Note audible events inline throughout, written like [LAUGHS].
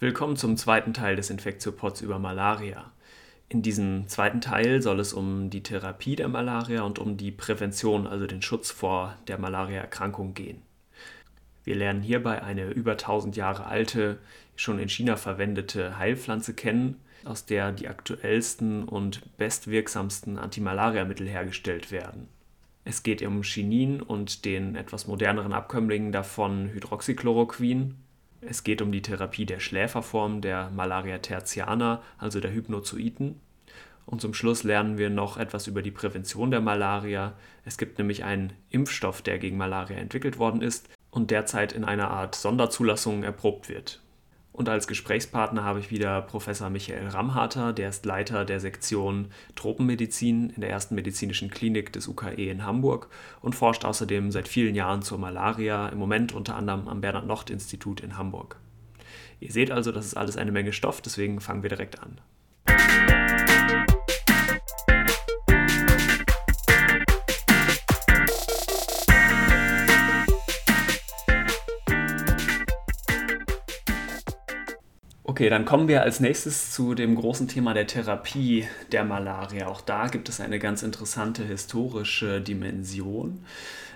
Willkommen zum zweiten Teil des Infektiopods über Malaria. In diesem zweiten Teil soll es um die Therapie der Malaria und um die Prävention, also den Schutz vor der Malariaerkrankung gehen. Wir lernen hierbei eine über 1000 Jahre alte, schon in China verwendete Heilpflanze kennen, aus der die aktuellsten und bestwirksamsten Antimalariamittel hergestellt werden. Es geht um Chinin und den etwas moderneren Abkömmlingen davon Hydroxychloroquin es geht um die Therapie der Schläferform der Malaria tertiana, also der Hypnozoiten. Und zum Schluss lernen wir noch etwas über die Prävention der Malaria. Es gibt nämlich einen Impfstoff, der gegen Malaria entwickelt worden ist und derzeit in einer Art Sonderzulassung erprobt wird. Und als Gesprächspartner habe ich wieder Professor Michael Ramharter, der ist Leiter der Sektion Tropenmedizin in der ersten medizinischen Klinik des UKE in Hamburg und forscht außerdem seit vielen Jahren zur Malaria, im Moment unter anderem am Bernhard-Nocht-Institut in Hamburg. Ihr seht also, das ist alles eine Menge Stoff, deswegen fangen wir direkt an. Okay, dann kommen wir als nächstes zu dem großen Thema der Therapie der Malaria. Auch da gibt es eine ganz interessante historische Dimension.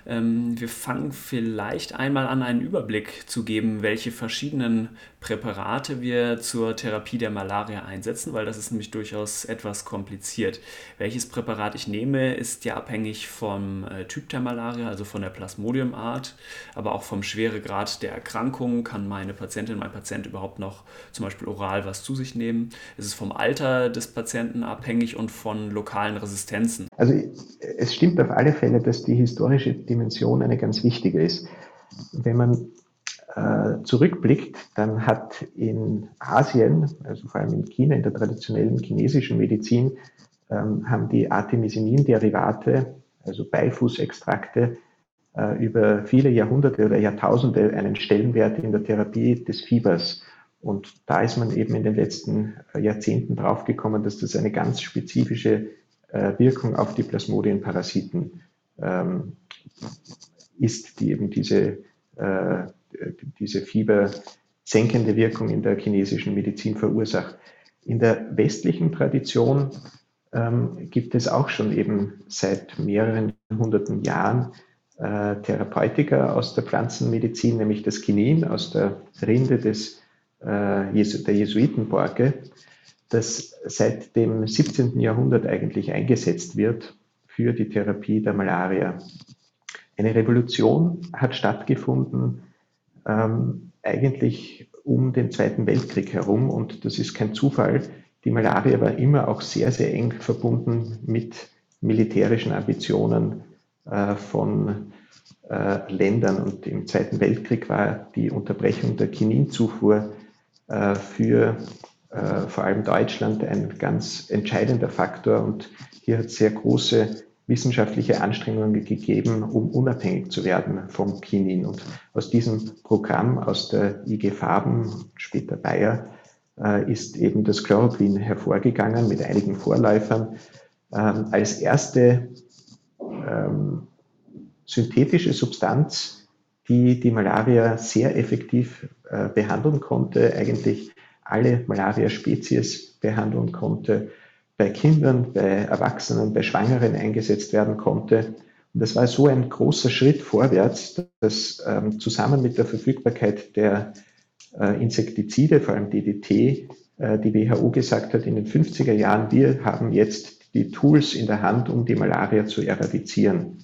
Ähm, wir fangen vielleicht einmal an, einen Überblick zu geben, welche verschiedenen Präparate wir zur Therapie der Malaria einsetzen, weil das ist nämlich durchaus etwas kompliziert. Welches Präparat ich nehme, ist ja abhängig vom äh, Typ der Malaria, also von der Plasmodiumart, aber auch vom Schweregrad der Erkrankung. Kann meine Patientin, mein Patient überhaupt noch zum Beispiel oral was zu sich nehmen? Es ist vom Alter des Patienten abhängig und von lokalen Resistenzen. Also es stimmt auf alle Fälle, dass die historische Dimension eine ganz wichtige ist. Wenn man äh, zurückblickt, dann hat in Asien, also vor allem in China, in der traditionellen chinesischen Medizin, ähm, haben die Artemisinin-Derivate, also Beifußextrakte, äh, über viele Jahrhunderte oder Jahrtausende einen Stellenwert in der Therapie des Fiebers. Und da ist man eben in den letzten äh, Jahrzehnten draufgekommen, dass das eine ganz spezifische äh, Wirkung auf die Plasmodienparasiten ähm, ist, die eben diese, äh, diese fiebersenkende Wirkung in der chinesischen Medizin verursacht. In der westlichen Tradition ähm, gibt es auch schon eben seit mehreren hunderten Jahren äh, Therapeutika aus der Pflanzenmedizin, nämlich das Kinin aus der Rinde des, äh, der Jesuitenborke, das seit dem 17. Jahrhundert eigentlich eingesetzt wird für die Therapie der Malaria. Eine Revolution hat stattgefunden, ähm, eigentlich um den Zweiten Weltkrieg herum. Und das ist kein Zufall. Die Malaria war immer auch sehr, sehr eng verbunden mit militärischen Ambitionen äh, von äh, Ländern. Und im Zweiten Weltkrieg war die Unterbrechung der Chininzufuhr äh, für äh, vor allem Deutschland ein ganz entscheidender Faktor. Und hier hat sehr große wissenschaftliche Anstrengungen gegeben, um unabhängig zu werden vom Kinin. Und aus diesem Programm, aus der IG Farben, später Bayer, äh, ist eben das Chloroquin hervorgegangen mit einigen Vorläufern ähm, als erste ähm, synthetische Substanz, die die Malaria sehr effektiv äh, behandeln konnte, eigentlich alle Malaria-Spezies behandeln konnte, bei Kindern, bei Erwachsenen, bei Schwangeren eingesetzt werden konnte. Und das war so ein großer Schritt vorwärts, dass ähm, zusammen mit der Verfügbarkeit der äh, Insektizide, vor allem DDT, äh, die WHO gesagt hat in den 50er Jahren, wir haben jetzt die Tools in der Hand, um die Malaria zu eradizieren.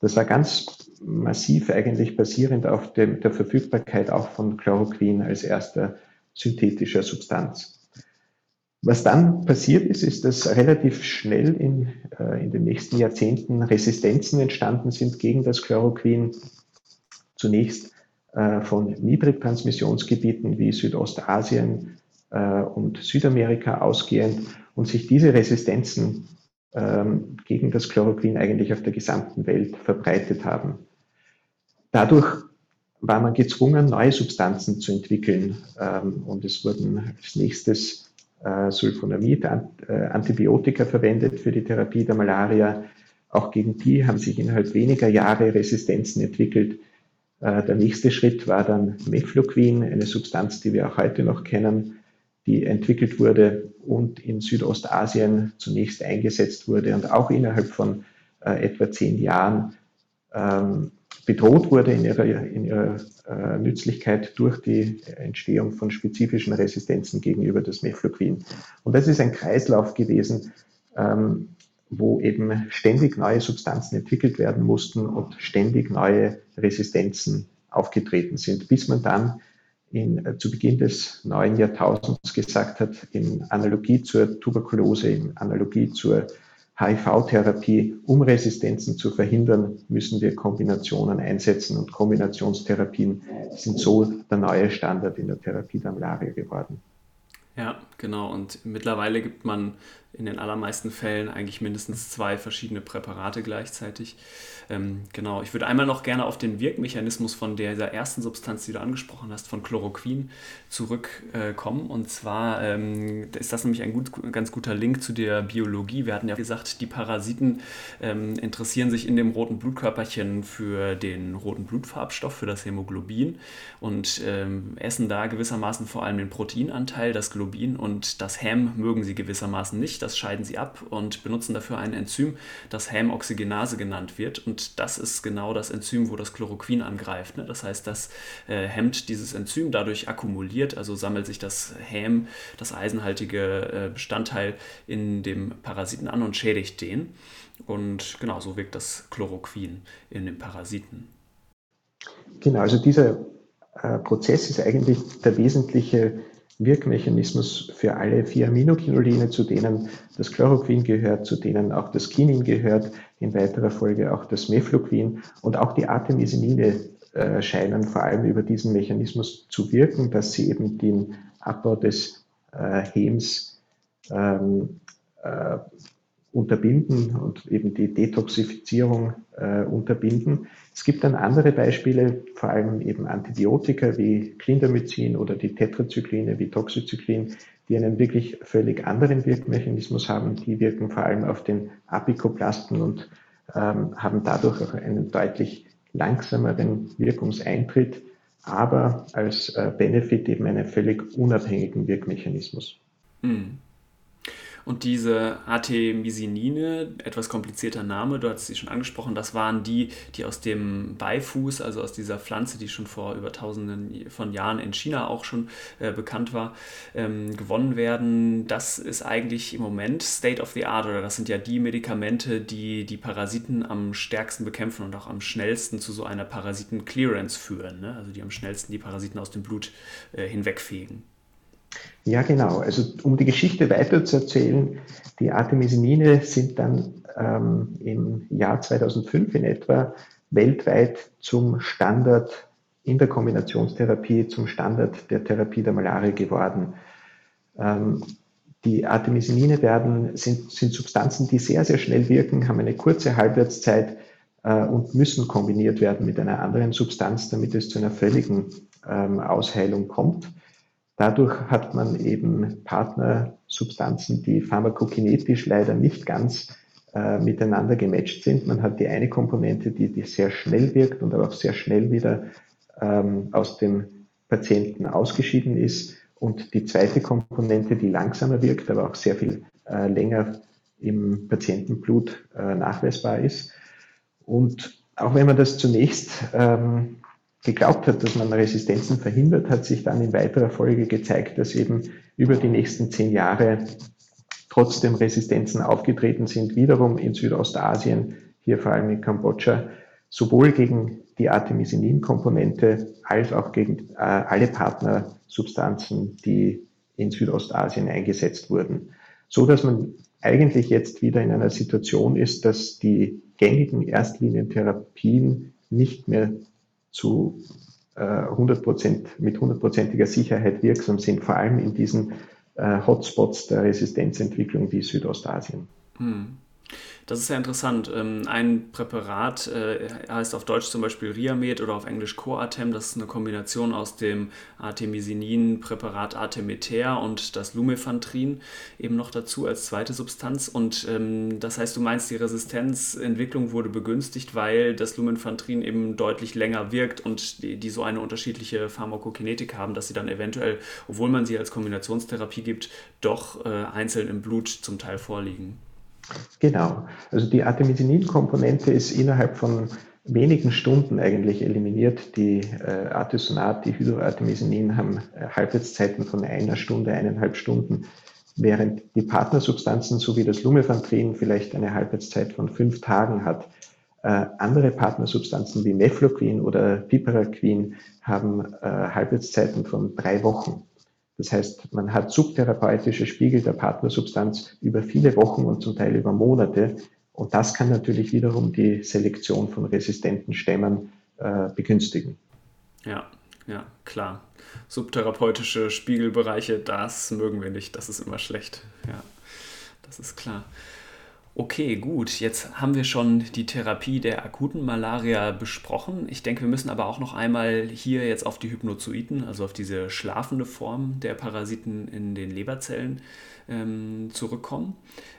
Das war ganz massiv eigentlich basierend auf dem, der Verfügbarkeit auch von Chloroquin als erster synthetischer Substanz. Was dann passiert ist, ist, dass relativ schnell in, äh, in den nächsten Jahrzehnten Resistenzen entstanden sind gegen das Chloroquin. Zunächst äh, von Niedrigtransmissionsgebieten wie Südostasien äh, und Südamerika ausgehend und sich diese Resistenzen ähm, gegen das Chloroquin eigentlich auf der gesamten Welt verbreitet haben. Dadurch war man gezwungen, neue Substanzen zu entwickeln. Ähm, und es wurden als nächstes äh, Sulfonamid, äh, Antibiotika verwendet für die Therapie der Malaria. Auch gegen die haben sich innerhalb weniger Jahre Resistenzen entwickelt. Äh, der nächste Schritt war dann Mefloquin, eine Substanz, die wir auch heute noch kennen, die entwickelt wurde und in Südostasien zunächst eingesetzt wurde und auch innerhalb von äh, etwa zehn Jahren ähm, bedroht wurde in ihrer, in ihrer äh, Nützlichkeit durch die Entstehung von spezifischen Resistenzen gegenüber das Mefloquin. Und das ist ein Kreislauf gewesen, ähm, wo eben ständig neue Substanzen entwickelt werden mussten und ständig neue Resistenzen aufgetreten sind, bis man dann in, äh, zu Beginn des neuen Jahrtausends gesagt hat, in Analogie zur Tuberkulose, in Analogie zur HIV-Therapie, um Resistenzen zu verhindern, müssen wir Kombinationen einsetzen und Kombinationstherapien sind so der neue Standard in der Therapie der Malaria geworden. Ja, genau. Und mittlerweile gibt man in den allermeisten Fällen eigentlich mindestens zwei verschiedene Präparate gleichzeitig. Ähm, genau, ich würde einmal noch gerne auf den Wirkmechanismus von dieser ersten Substanz, die du angesprochen hast, von Chloroquin, zurückkommen. Äh, und zwar ähm, ist das nämlich ein gut, ganz guter Link zu der Biologie. Wir hatten ja gesagt, die Parasiten ähm, interessieren sich in dem roten Blutkörperchen für den roten Blutfarbstoff, für das Hämoglobin und ähm, essen da gewissermaßen vor allem den Proteinanteil, das Globin und das Häm mögen sie gewissermaßen nicht das scheiden sie ab und benutzen dafür ein Enzym, das Hämoxygenase genannt wird. Und das ist genau das Enzym, wo das Chloroquin angreift. Ne? Das heißt, das äh, hemmt dieses Enzym, dadurch akkumuliert, also sammelt sich das Häm, das eisenhaltige äh, Bestandteil in dem Parasiten an und schädigt den. Und genau so wirkt das Chloroquin in den Parasiten. Genau, also dieser äh, Prozess ist eigentlich der wesentliche Wirkmechanismus für alle vier Aminokinoline, zu denen das Chloroquin gehört, zu denen auch das Kinin gehört, in weiterer Folge auch das Mefloquin und auch die Artemisinine äh, scheinen vor allem über diesen Mechanismus zu wirken, dass sie eben den Abbau des äh, Hems ähm, äh, unterbinden und eben die Detoxifizierung äh, unterbinden. Es gibt dann andere Beispiele, vor allem eben Antibiotika wie Clindamycin oder die Tetrazykline wie Toxocyclin, die einen wirklich völlig anderen Wirkmechanismus haben. Die wirken vor allem auf den Apikoplasten und ähm, haben dadurch auch einen deutlich langsameren Wirkungseintritt, aber als äh, Benefit eben einen völlig unabhängigen Wirkmechanismus. Mhm. Und diese Artemisinine, etwas komplizierter Name, du hast sie schon angesprochen, das waren die, die aus dem Beifuß, also aus dieser Pflanze, die schon vor über tausenden von Jahren in China auch schon äh, bekannt war, ähm, gewonnen werden. Das ist eigentlich im Moment State of the Art oder das sind ja die Medikamente, die die Parasiten am stärksten bekämpfen und auch am schnellsten zu so einer Parasiten-Clearance führen. Ne? Also die am schnellsten die Parasiten aus dem Blut äh, hinwegfegen. Ja, genau. Also um die Geschichte weiter zu erzählen, die Artemisinine sind dann ähm, im Jahr 2005 in etwa weltweit zum Standard in der Kombinationstherapie, zum Standard der Therapie der Malaria geworden. Ähm, die Artemisinine werden, sind, sind Substanzen, die sehr, sehr schnell wirken, haben eine kurze Halbwertszeit äh, und müssen kombiniert werden mit einer anderen Substanz, damit es zu einer völligen ähm, Ausheilung kommt. Dadurch hat man eben Partnersubstanzen, die pharmakokinetisch leider nicht ganz äh, miteinander gematcht sind. Man hat die eine Komponente, die, die sehr schnell wirkt und aber auch sehr schnell wieder ähm, aus dem Patienten ausgeschieden ist. Und die zweite Komponente, die langsamer wirkt, aber auch sehr viel äh, länger im Patientenblut äh, nachweisbar ist. Und auch wenn man das zunächst ähm, geglaubt hat, dass man Resistenzen verhindert, hat sich dann in weiterer Folge gezeigt, dass eben über die nächsten zehn Jahre trotzdem Resistenzen aufgetreten sind, wiederum in Südostasien, hier vor allem in Kambodscha, sowohl gegen die Artemisinin-Komponente als auch gegen äh, alle Partnersubstanzen, die in Südostasien eingesetzt wurden. So dass man eigentlich jetzt wieder in einer Situation ist, dass die gängigen Erstlinientherapien nicht mehr zu äh, 100%, mit hundertprozentiger Sicherheit wirksam sind, vor allem in diesen äh, Hotspots der Resistenzentwicklung wie Südostasien. Hm. Das ist ja interessant. Ähm, ein Präparat äh, heißt auf Deutsch zum Beispiel Riamed oder auf Englisch Coartem. Das ist eine Kombination aus dem Artemisinin-Präparat Artemeter und das Lumefantrin eben noch dazu als zweite Substanz. Und ähm, das heißt, du meinst, die Resistenzentwicklung wurde begünstigt, weil das Lumefantrin eben deutlich länger wirkt und die, die so eine unterschiedliche Pharmakokinetik haben, dass sie dann eventuell, obwohl man sie als Kombinationstherapie gibt, doch äh, einzeln im Blut zum Teil vorliegen. Genau. Also die Artemisinin-Komponente ist innerhalb von wenigen Stunden eigentlich eliminiert. Die äh, Artesunat, die Hydroartemisinin haben äh, Halbwertszeiten von einer Stunde, eineinhalb Stunden, während die Partnersubstanzen sowie das Lumefantrin vielleicht eine Halbwertszeit von fünf Tagen hat. Äh, andere Partnersubstanzen wie Mefloquin oder Piperaquin haben äh, Halbwertszeiten von drei Wochen. Das heißt, man hat subtherapeutische Spiegel der Partnersubstanz über viele Wochen und zum Teil über Monate. Und das kann natürlich wiederum die Selektion von resistenten Stämmen äh, begünstigen. Ja, ja, klar. Subtherapeutische Spiegelbereiche, das mögen wir nicht. Das ist immer schlecht. Ja, das ist klar. Okay, gut. Jetzt haben wir schon die Therapie der akuten Malaria besprochen. Ich denke, wir müssen aber auch noch einmal hier jetzt auf die Hypnozoiten, also auf diese schlafende Form der Parasiten in den Leberzellen ähm, zurückkommen.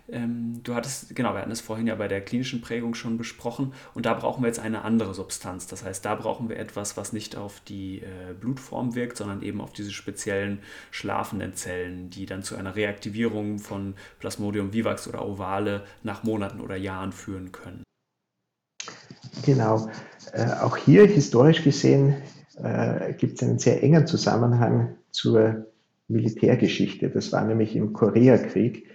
Ähm, du hattest, genau, wir hatten es vorhin ja bei der klinischen Prägung schon besprochen und da brauchen wir jetzt eine andere Substanz. Das heißt, da brauchen wir etwas, was nicht auf die äh, Blutform wirkt, sondern eben auf diese speziellen schlafenden Zellen, die dann zu einer Reaktivierung von Plasmodium vivax oder Ovale nach Monaten oder Jahren führen können. Genau. Äh, auch hier historisch gesehen äh, gibt es einen sehr engen Zusammenhang zur Militärgeschichte. Das war nämlich im Koreakrieg,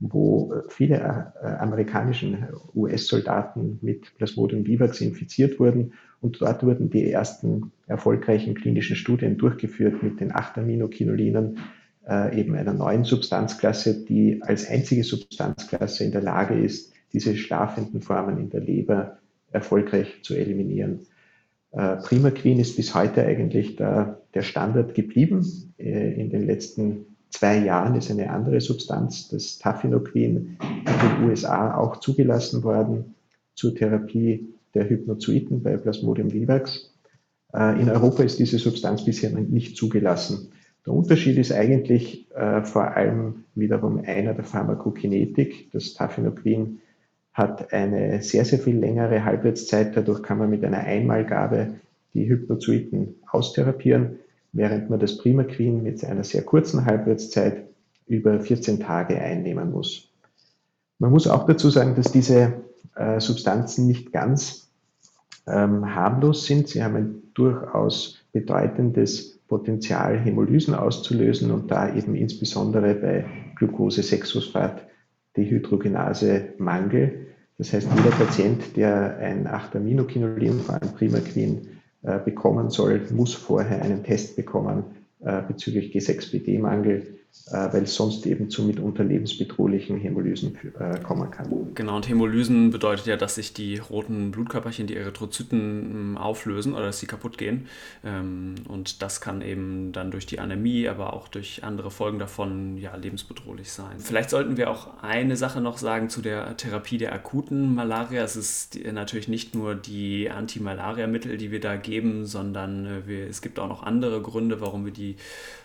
wo viele äh, amerikanischen US-Soldaten mit Plasmodium vivax infiziert wurden. Und dort wurden die ersten erfolgreichen klinischen Studien durchgeführt mit den 8-Aminokinolinen, äh, eben einer neuen Substanzklasse, die als einzige Substanzklasse in der Lage ist, diese schlafenden Formen in der Leber erfolgreich zu eliminieren. Äh, Primaquin ist bis heute eigentlich der, der Standard geblieben. Äh, in den letzten zwei Jahren ist eine andere Substanz, das Tafinoquin, in den USA auch zugelassen worden zur Therapie der Hypnozoiten bei Plasmodium vivax. Äh, in Europa ist diese Substanz bisher nicht zugelassen. Der Unterschied ist eigentlich vor allem wiederum einer der Pharmakokinetik. Das Tafinoquin hat eine sehr, sehr viel längere Halbwertszeit. Dadurch kann man mit einer Einmalgabe die Hypnozoiten austherapieren, während man das Primaquin mit einer sehr kurzen Halbwertszeit über 14 Tage einnehmen muss. Man muss auch dazu sagen, dass diese äh, Substanzen nicht ganz ähm, harmlos sind. Sie haben ein durchaus bedeutendes Potenzial, Hämolysen auszulösen und da eben insbesondere bei Glucose-6-Phosphat Dehydrogenase-Mangel. Das heißt, jeder Patient, der ein 8-Aminokinolin, vor allem Primaquin, äh, bekommen soll, muss vorher einen Test bekommen äh, bezüglich G6PD-Mangel äh, weil es sonst eben zu mitunter lebensbedrohlichen Hämolysen äh, kommen kann. Genau, und Hämolysen bedeutet ja, dass sich die roten Blutkörperchen, die Erythrozyten ähm, auflösen oder dass sie kaputt gehen. Ähm, und das kann eben dann durch die Anämie, aber auch durch andere Folgen davon ja lebensbedrohlich sein. Vielleicht sollten wir auch eine Sache noch sagen zu der Therapie der akuten Malaria. Es ist natürlich nicht nur die Antimalariamittel, die wir da geben, sondern äh, wir, es gibt auch noch andere Gründe, warum wir die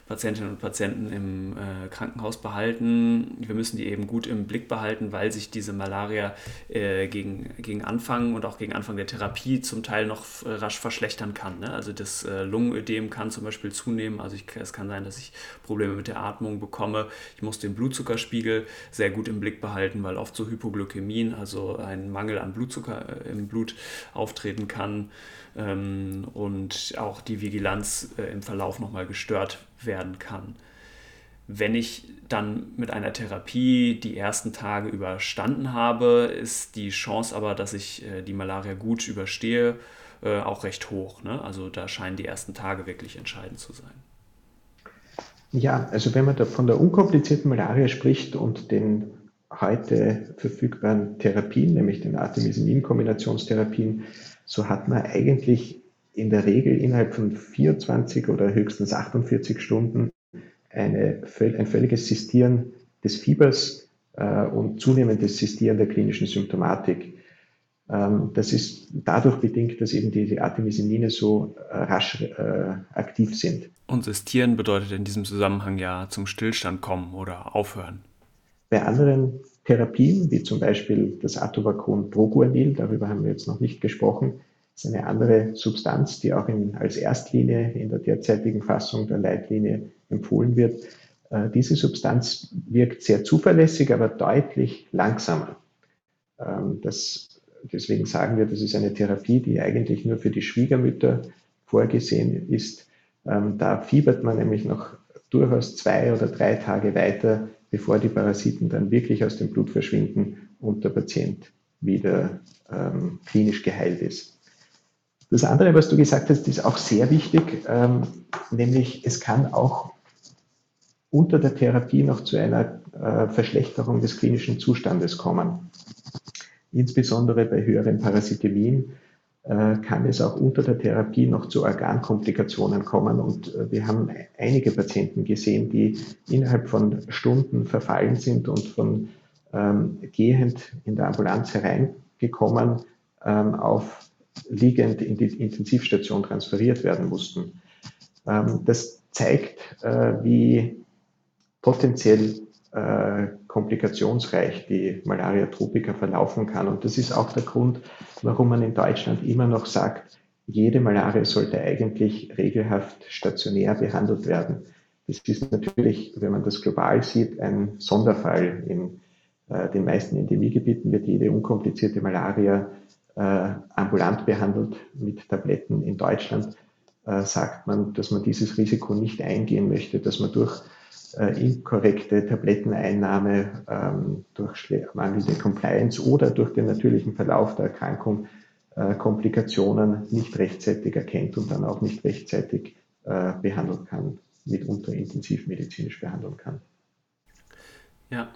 Patientinnen und Patienten im äh, Krankenhaus behalten. Wir müssen die eben gut im Blick behalten, weil sich diese Malaria äh, gegen, gegen Anfang und auch gegen Anfang der Therapie zum Teil noch äh, rasch verschlechtern kann. Ne? Also das äh, Lungenödem kann zum Beispiel zunehmen. Also ich, es kann sein, dass ich Probleme mit der Atmung bekomme. Ich muss den Blutzuckerspiegel sehr gut im Blick behalten, weil oft so Hypoglykämien, also ein Mangel an Blutzucker äh, im Blut auftreten kann ähm, und auch die Vigilanz äh, im Verlauf nochmal gestört werden kann. Wenn ich dann mit einer Therapie die ersten Tage überstanden habe, ist die Chance aber, dass ich äh, die Malaria gut überstehe, äh, auch recht hoch. Ne? Also da scheinen die ersten Tage wirklich entscheidend zu sein. Ja, also wenn man da von der unkomplizierten Malaria spricht und den heute verfügbaren Therapien, nämlich den Artemisinin-Kombinationstherapien, so hat man eigentlich in der Regel innerhalb von 24 oder höchstens 48 Stunden eine, ein völliges Sistieren des Fiebers äh, und zunehmendes Sistieren der klinischen Symptomatik. Ähm, das ist dadurch bedingt, dass eben diese Artemisinine so äh, rasch äh, aktiv sind. Und sistieren bedeutet in diesem Zusammenhang ja zum Stillstand kommen oder aufhören. Bei anderen Therapien, wie zum Beispiel das Atobacon Proguanil, darüber haben wir jetzt noch nicht gesprochen, ist eine andere Substanz, die auch in, als Erstlinie in der derzeitigen Fassung der Leitlinie empfohlen wird. Äh, diese Substanz wirkt sehr zuverlässig, aber deutlich langsamer. Ähm, das, deswegen sagen wir, das ist eine Therapie, die eigentlich nur für die Schwiegermütter vorgesehen ist. Ähm, da fiebert man nämlich noch durchaus zwei oder drei Tage weiter, bevor die Parasiten dann wirklich aus dem Blut verschwinden und der Patient wieder ähm, klinisch geheilt ist. Das andere, was du gesagt hast, ist auch sehr wichtig, ähm, nämlich es kann auch unter der Therapie noch zu einer äh, Verschlechterung des klinischen Zustandes kommen. Insbesondere bei höheren Parasitemien kann es auch unter der Therapie noch zu Organkomplikationen kommen. Und äh, wir haben einige Patienten gesehen, die innerhalb von Stunden verfallen sind und von ähm, gehend in der Ambulanz hereingekommen ähm, auf liegend in die Intensivstation transferiert werden mussten. Ähm, das zeigt, äh, wie potenziell äh, komplikationsreich die Malaria tropica verlaufen kann. Und das ist auch der Grund, warum man in Deutschland immer noch sagt, jede Malaria sollte eigentlich regelhaft stationär behandelt werden. Das ist natürlich, wenn man das global sieht, ein Sonderfall. In äh, den meisten Endemiegebieten wird jede unkomplizierte Malaria äh, ambulant behandelt mit Tabletten. In Deutschland äh, sagt man, dass man dieses Risiko nicht eingehen möchte, dass man durch äh, inkorrekte Tabletteneinnahme, ähm, durch mangelnde Compliance oder durch den natürlichen Verlauf der Erkrankung äh, Komplikationen nicht rechtzeitig erkennt und dann auch nicht rechtzeitig äh, behandeln kann, mitunter intensivmedizinisch behandeln kann. Ja,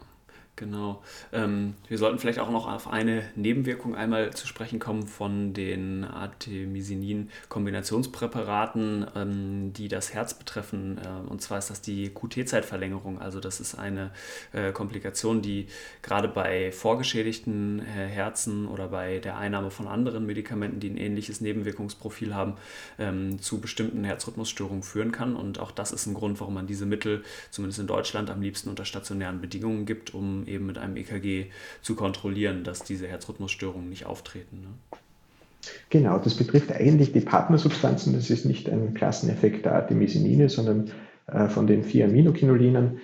Genau. Ähm, wir sollten vielleicht auch noch auf eine Nebenwirkung einmal zu sprechen kommen von den Artemisinin-Kombinationspräparaten, ähm, die das Herz betreffen. Äh, und zwar ist das die QT-Zeitverlängerung. Also das ist eine äh, Komplikation, die gerade bei vorgeschädigten äh, Herzen oder bei der Einnahme von anderen Medikamenten, die ein ähnliches Nebenwirkungsprofil haben, ähm, zu bestimmten Herzrhythmusstörungen führen kann. Und auch das ist ein Grund, warum man diese Mittel, zumindest in Deutschland, am liebsten unter stationären Bedingungen gibt, um eben mit einem EKG zu kontrollieren, dass diese Herzrhythmusstörungen nicht auftreten. Ne? Genau, das betrifft eigentlich die Partnersubstanzen. Das ist nicht ein Klasseneffekt der Artemisinine, sondern äh, von den vier Aminokinolinen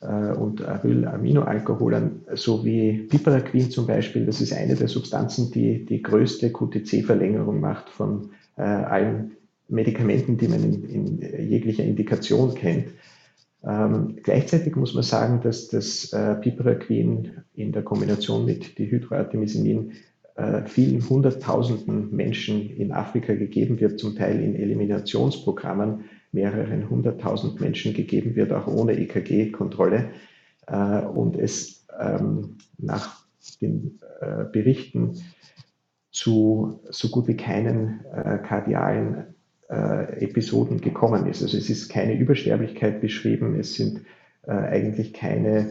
äh, und Arylaminoalkoholen sowie Piperaquin zum Beispiel. Das ist eine der Substanzen, die die größte QTC-Verlängerung macht von äh, allen Medikamenten, die man in, in jeglicher Indikation kennt. Ähm, gleichzeitig muss man sagen, dass das äh, Piperacquin in der Kombination mit Dihydroartemisinin äh, vielen hunderttausenden Menschen in Afrika gegeben wird, zum Teil in Eliminationsprogrammen mehreren hunderttausend Menschen gegeben wird, auch ohne EKG-Kontrolle. Äh, und es ähm, nach den äh, Berichten zu so gut wie keinen äh, kardialen äh, Episoden gekommen ist. Also es ist keine Übersterblichkeit beschrieben, es sind äh, eigentlich keine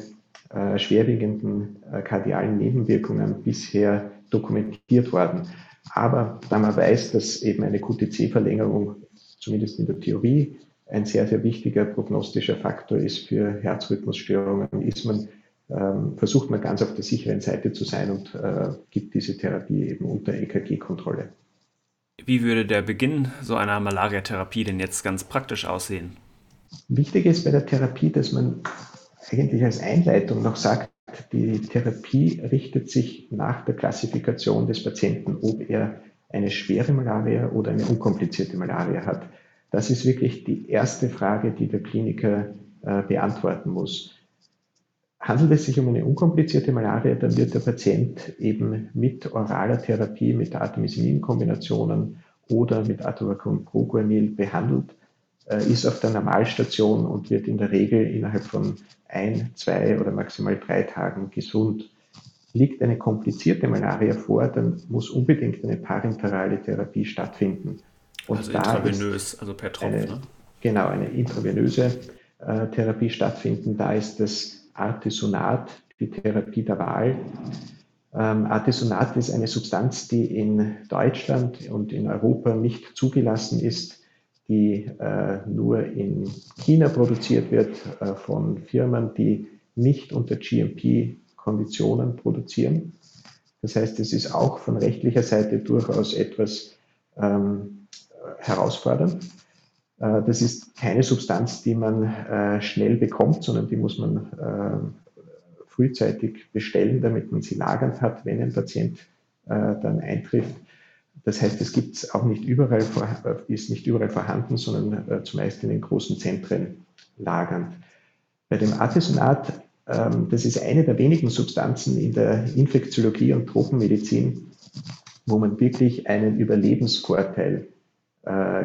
äh, schwerwiegenden äh, kardialen Nebenwirkungen bisher dokumentiert worden. Aber da man weiß, dass eben eine QTC-Verlängerung zumindest in der Theorie ein sehr, sehr wichtiger prognostischer Faktor ist für Herzrhythmusstörungen, ist man, ähm, versucht man ganz auf der sicheren Seite zu sein und äh, gibt diese Therapie eben unter EKG-Kontrolle. Wie würde der Beginn so einer Malariatherapie denn jetzt ganz praktisch aussehen? Wichtig ist bei der Therapie, dass man eigentlich als Einleitung noch sagt, die Therapie richtet sich nach der Klassifikation des Patienten, ob er eine schwere Malaria oder eine unkomplizierte Malaria hat. Das ist wirklich die erste Frage, die der Kliniker äh, beantworten muss. Handelt es sich um eine unkomplizierte Malaria, dann wird der Patient eben mit oraler Therapie, mit Artemisinin-Kombinationen oder mit Atobacon-Proguanil behandelt, äh, ist auf der Normalstation und wird in der Regel innerhalb von ein, zwei oder maximal drei Tagen gesund. Liegt eine komplizierte Malaria vor, dann muss unbedingt eine parenterale Therapie stattfinden. Und also intravenös, also per Tropf, eine, ne? Genau, eine intravenöse äh, Therapie stattfinden. Da ist das Artesonat, die Therapie der Wahl. Ähm, Artesonat ist eine Substanz, die in Deutschland und in Europa nicht zugelassen ist, die äh, nur in China produziert wird äh, von Firmen, die nicht unter GMP-Konditionen produzieren. Das heißt, es ist auch von rechtlicher Seite durchaus etwas ähm, herausfordernd. Äh, das ist keine Substanz, die man äh, schnell bekommt, sondern die muss man äh, frühzeitig bestellen, damit man sie lagernd hat, wenn ein Patient dann eintrifft. Das heißt, es gibt auch nicht überall, ist nicht überall vorhanden, sondern zumeist in den großen Zentren lagernd. Bei dem Artesonat, ähm, das ist eine der wenigen Substanzen in der Infektiologie und Tropenmedizin, wo man wirklich einen Überlebensvorteil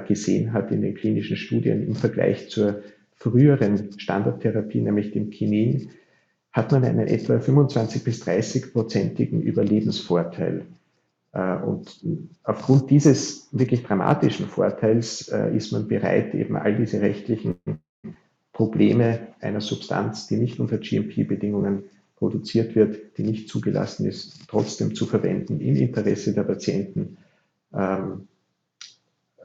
gesehen hat in den klinischen Studien im Vergleich zur früheren Standardtherapie, nämlich dem Kinin, hat man einen etwa 25 bis 30 prozentigen Überlebensvorteil. Äh, und aufgrund dieses wirklich dramatischen Vorteils äh, ist man bereit, eben all diese rechtlichen Probleme einer Substanz, die nicht unter GMP-Bedingungen produziert wird, die nicht zugelassen ist, trotzdem zu verwenden im Interesse der Patienten. Ähm,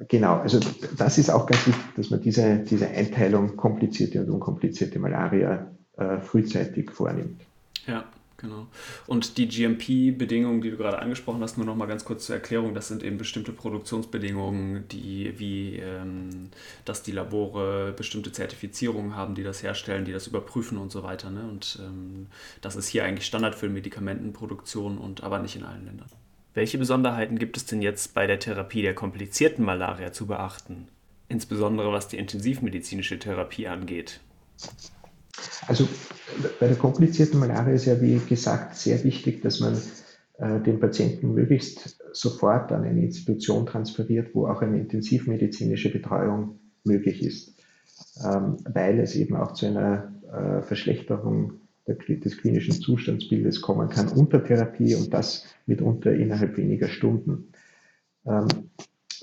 Genau, also das ist auch ganz wichtig, dass man diese, diese Einteilung komplizierte und unkomplizierte Malaria äh, frühzeitig vornimmt. Ja, genau. Und die GMP-Bedingungen, die du gerade angesprochen hast, nur noch mal ganz kurz zur Erklärung, das sind eben bestimmte Produktionsbedingungen, die wie, ähm, dass die Labore bestimmte Zertifizierungen haben, die das herstellen, die das überprüfen und so weiter. Ne? Und ähm, das ist hier eigentlich Standard für Medikamentenproduktion und aber nicht in allen Ländern. Welche Besonderheiten gibt es denn jetzt bei der Therapie der komplizierten Malaria zu beachten? Insbesondere was die intensivmedizinische Therapie angeht. Also bei der komplizierten Malaria ist ja, wie gesagt, sehr wichtig, dass man äh, den Patienten möglichst sofort an eine Institution transferiert, wo auch eine intensivmedizinische Betreuung möglich ist, ähm, weil es eben auch zu einer äh, Verschlechterung des klinischen Zustandsbildes kommen kann unter Therapie und das mitunter innerhalb weniger Stunden. Ähm,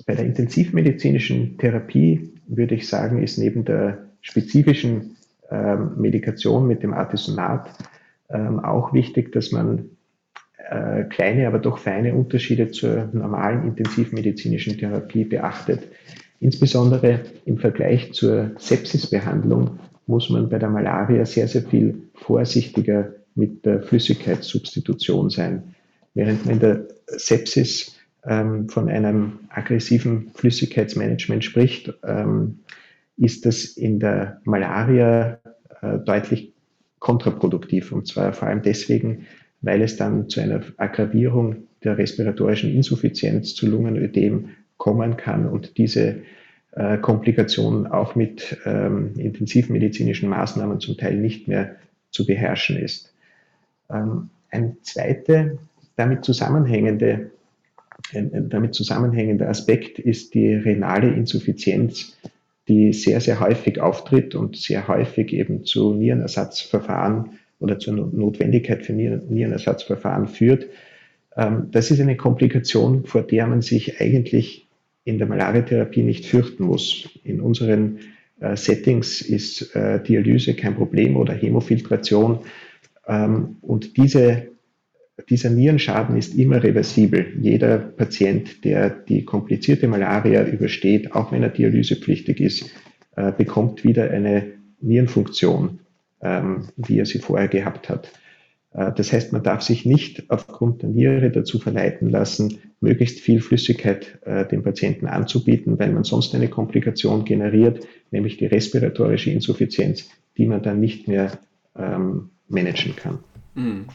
bei der intensivmedizinischen Therapie würde ich sagen, ist neben der spezifischen ähm, Medikation mit dem Artisonat ähm, auch wichtig, dass man äh, kleine, aber doch feine Unterschiede zur normalen intensivmedizinischen Therapie beachtet. Insbesondere im Vergleich zur Sepsisbehandlung muss man bei der Malaria sehr, sehr viel vorsichtiger mit der Flüssigkeitssubstitution sein. Während man in der Sepsis ähm, von einem aggressiven Flüssigkeitsmanagement spricht, ähm, ist das in der Malaria äh, deutlich kontraproduktiv. Und zwar vor allem deswegen, weil es dann zu einer Aggravierung der respiratorischen Insuffizienz, zu Lungenödem kommen kann und diese äh, Komplikationen auch mit ähm, intensivmedizinischen Maßnahmen zum Teil nicht mehr zu beherrschen ist. Ähm, ein zweiter damit zusammenhängende, damit zusammenhängender Aspekt ist die renale Insuffizienz, die sehr, sehr häufig auftritt und sehr häufig eben zu Nierenersatzverfahren oder zur Notwendigkeit für Nierenersatzverfahren führt. Ähm, das ist eine Komplikation, vor der man sich eigentlich in der Malariatherapie nicht fürchten muss. In unseren äh, Settings ist äh, Dialyse kein Problem oder Hämofiltration. Ähm, und diese, dieser Nierenschaden ist immer reversibel. Jeder Patient, der die komplizierte Malaria übersteht, auch wenn er dialysepflichtig ist, äh, bekommt wieder eine Nierenfunktion, ähm, wie er sie vorher gehabt hat. Äh, das heißt, man darf sich nicht aufgrund der Niere dazu verleiten lassen, möglichst viel Flüssigkeit äh, dem Patienten anzubieten, weil man sonst eine Komplikation generiert, nämlich die respiratorische Insuffizienz, die man dann nicht mehr ähm, managen kann. Mhm.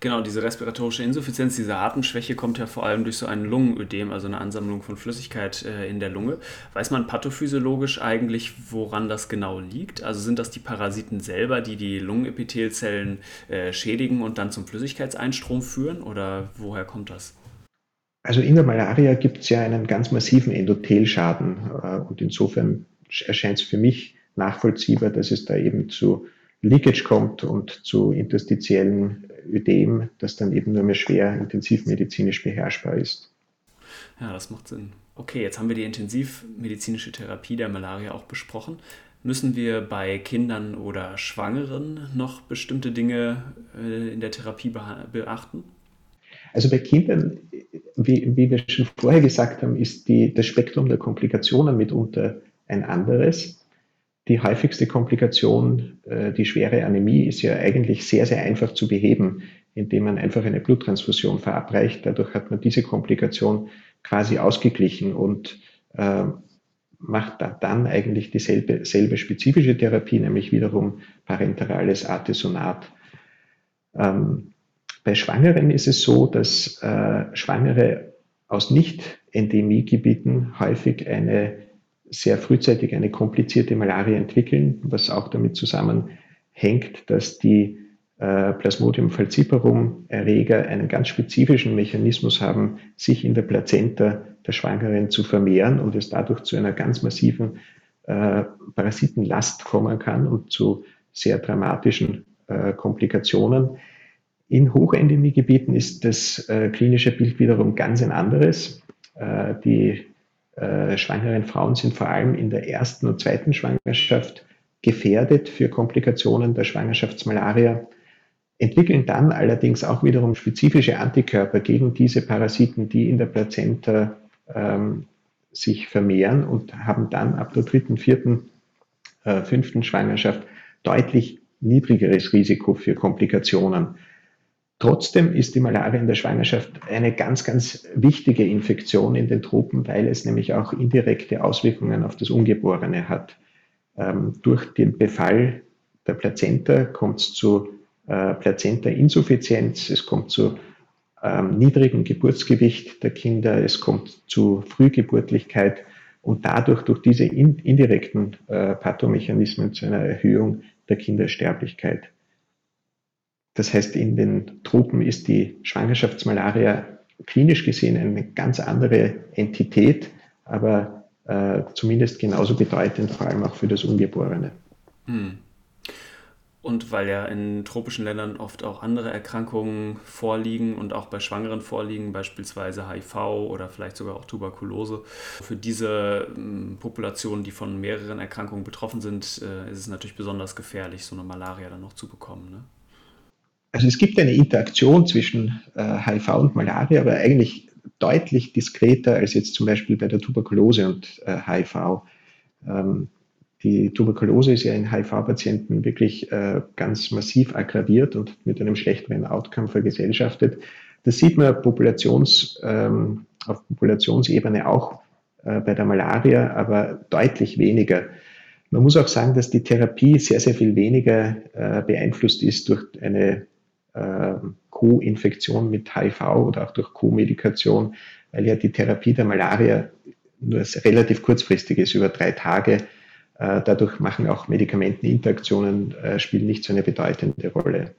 Genau, diese respiratorische Insuffizienz, diese Atemschwäche kommt ja vor allem durch so ein Lungenödem, also eine Ansammlung von Flüssigkeit äh, in der Lunge. Weiß man pathophysiologisch eigentlich, woran das genau liegt? Also sind das die Parasiten selber, die die Lungenepithelzellen äh, schädigen und dann zum Flüssigkeitseinstrom führen oder woher kommt das? Also in der Malaria gibt es ja einen ganz massiven Endothelschaden äh, und insofern erscheint es für mich nachvollziehbar, dass es da eben zu Leakage kommt und zu interstitiellen Ödem, das dann eben nur mehr schwer intensivmedizinisch beherrschbar ist. Ja, das macht Sinn. Okay, jetzt haben wir die intensivmedizinische Therapie der Malaria auch besprochen. Müssen wir bei Kindern oder Schwangeren noch bestimmte Dinge äh, in der Therapie beachten? Also bei Kindern, wie, wie wir schon vorher gesagt haben, ist die, das Spektrum der Komplikationen mitunter ein anderes. Die häufigste Komplikation, äh, die schwere Anämie, ist ja eigentlich sehr, sehr einfach zu beheben, indem man einfach eine Bluttransfusion verabreicht. Dadurch hat man diese Komplikation quasi ausgeglichen und äh, macht dann eigentlich dieselbe selbe spezifische Therapie, nämlich wiederum parenterales Artesonat. Ähm, bei Schwangeren ist es so, dass äh, Schwangere aus Nicht-Endemiegebieten häufig eine sehr frühzeitig eine komplizierte Malaria entwickeln, was auch damit zusammenhängt, dass die äh, Plasmodium falciparum Erreger einen ganz spezifischen Mechanismus haben, sich in der Plazenta der Schwangeren zu vermehren und es dadurch zu einer ganz massiven äh, Parasitenlast kommen kann und zu sehr dramatischen äh, Komplikationen. In Hochendemiegebieten ist das klinische Bild wiederum ganz ein anderes. Die äh, schwangeren Frauen sind vor allem in der ersten und zweiten Schwangerschaft gefährdet für Komplikationen der Schwangerschaftsmalaria, entwickeln dann allerdings auch wiederum spezifische Antikörper gegen diese Parasiten, die in der Plazenta ähm, sich vermehren und haben dann ab der dritten, vierten, äh, fünften Schwangerschaft deutlich niedrigeres Risiko für Komplikationen. Trotzdem ist die Malaria in der Schwangerschaft eine ganz, ganz wichtige Infektion in den Tropen, weil es nämlich auch indirekte Auswirkungen auf das Ungeborene hat. Ähm, durch den Befall der Plazenta kommt es zu äh, Plazenta-Insuffizienz, es kommt zu ähm, niedrigem Geburtsgewicht der Kinder, es kommt zu Frühgeburtlichkeit und dadurch durch diese in, indirekten äh, Pathomechanismen zu einer Erhöhung der Kindersterblichkeit. Das heißt, in den Tropen ist die Schwangerschaftsmalaria klinisch gesehen eine ganz andere Entität, aber äh, zumindest genauso bedeutend, vor allem auch für das Ungeborene. Hm. Und weil ja in tropischen Ländern oft auch andere Erkrankungen vorliegen und auch bei Schwangeren vorliegen, beispielsweise HIV oder vielleicht sogar auch Tuberkulose. Für diese ähm, Populationen, die von mehreren Erkrankungen betroffen sind, äh, ist es natürlich besonders gefährlich, so eine Malaria dann noch zu bekommen. Ne? Also es gibt eine Interaktion zwischen äh, HIV und Malaria, aber eigentlich deutlich diskreter als jetzt zum Beispiel bei der Tuberkulose und äh, HIV. Ähm, die Tuberkulose ist ja in HIV-Patienten wirklich äh, ganz massiv aggraviert und mit einem schlechteren Outcome vergesellschaftet. Das sieht man Populations, ähm, auf Populationsebene auch äh, bei der Malaria, aber deutlich weniger. Man muss auch sagen, dass die Therapie sehr, sehr viel weniger äh, beeinflusst ist durch eine Co-Infektion mit HIV oder auch durch Co-Medikation, weil ja die Therapie der Malaria nur relativ kurzfristig ist, über drei Tage. Äh, dadurch machen auch Medikamenteninteraktionen äh, spielen nicht so eine bedeutende Rolle.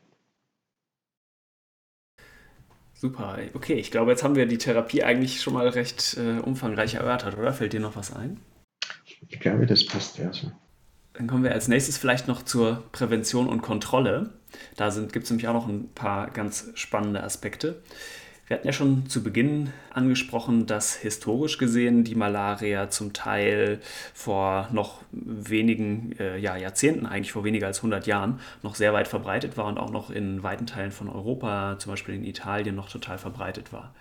Super, okay, ich glaube, jetzt haben wir die Therapie eigentlich schon mal recht äh, umfangreich erörtert, oder? Fällt dir noch was ein? Ich glaube, das passt ja so. Dann kommen wir als nächstes vielleicht noch zur Prävention und Kontrolle. Da gibt es nämlich auch noch ein paar ganz spannende Aspekte. Wir hatten ja schon zu Beginn angesprochen, dass historisch gesehen die Malaria zum Teil vor noch wenigen äh, ja, Jahrzehnten, eigentlich vor weniger als 100 Jahren, noch sehr weit verbreitet war und auch noch in weiten Teilen von Europa, zum Beispiel in Italien, noch total verbreitet war.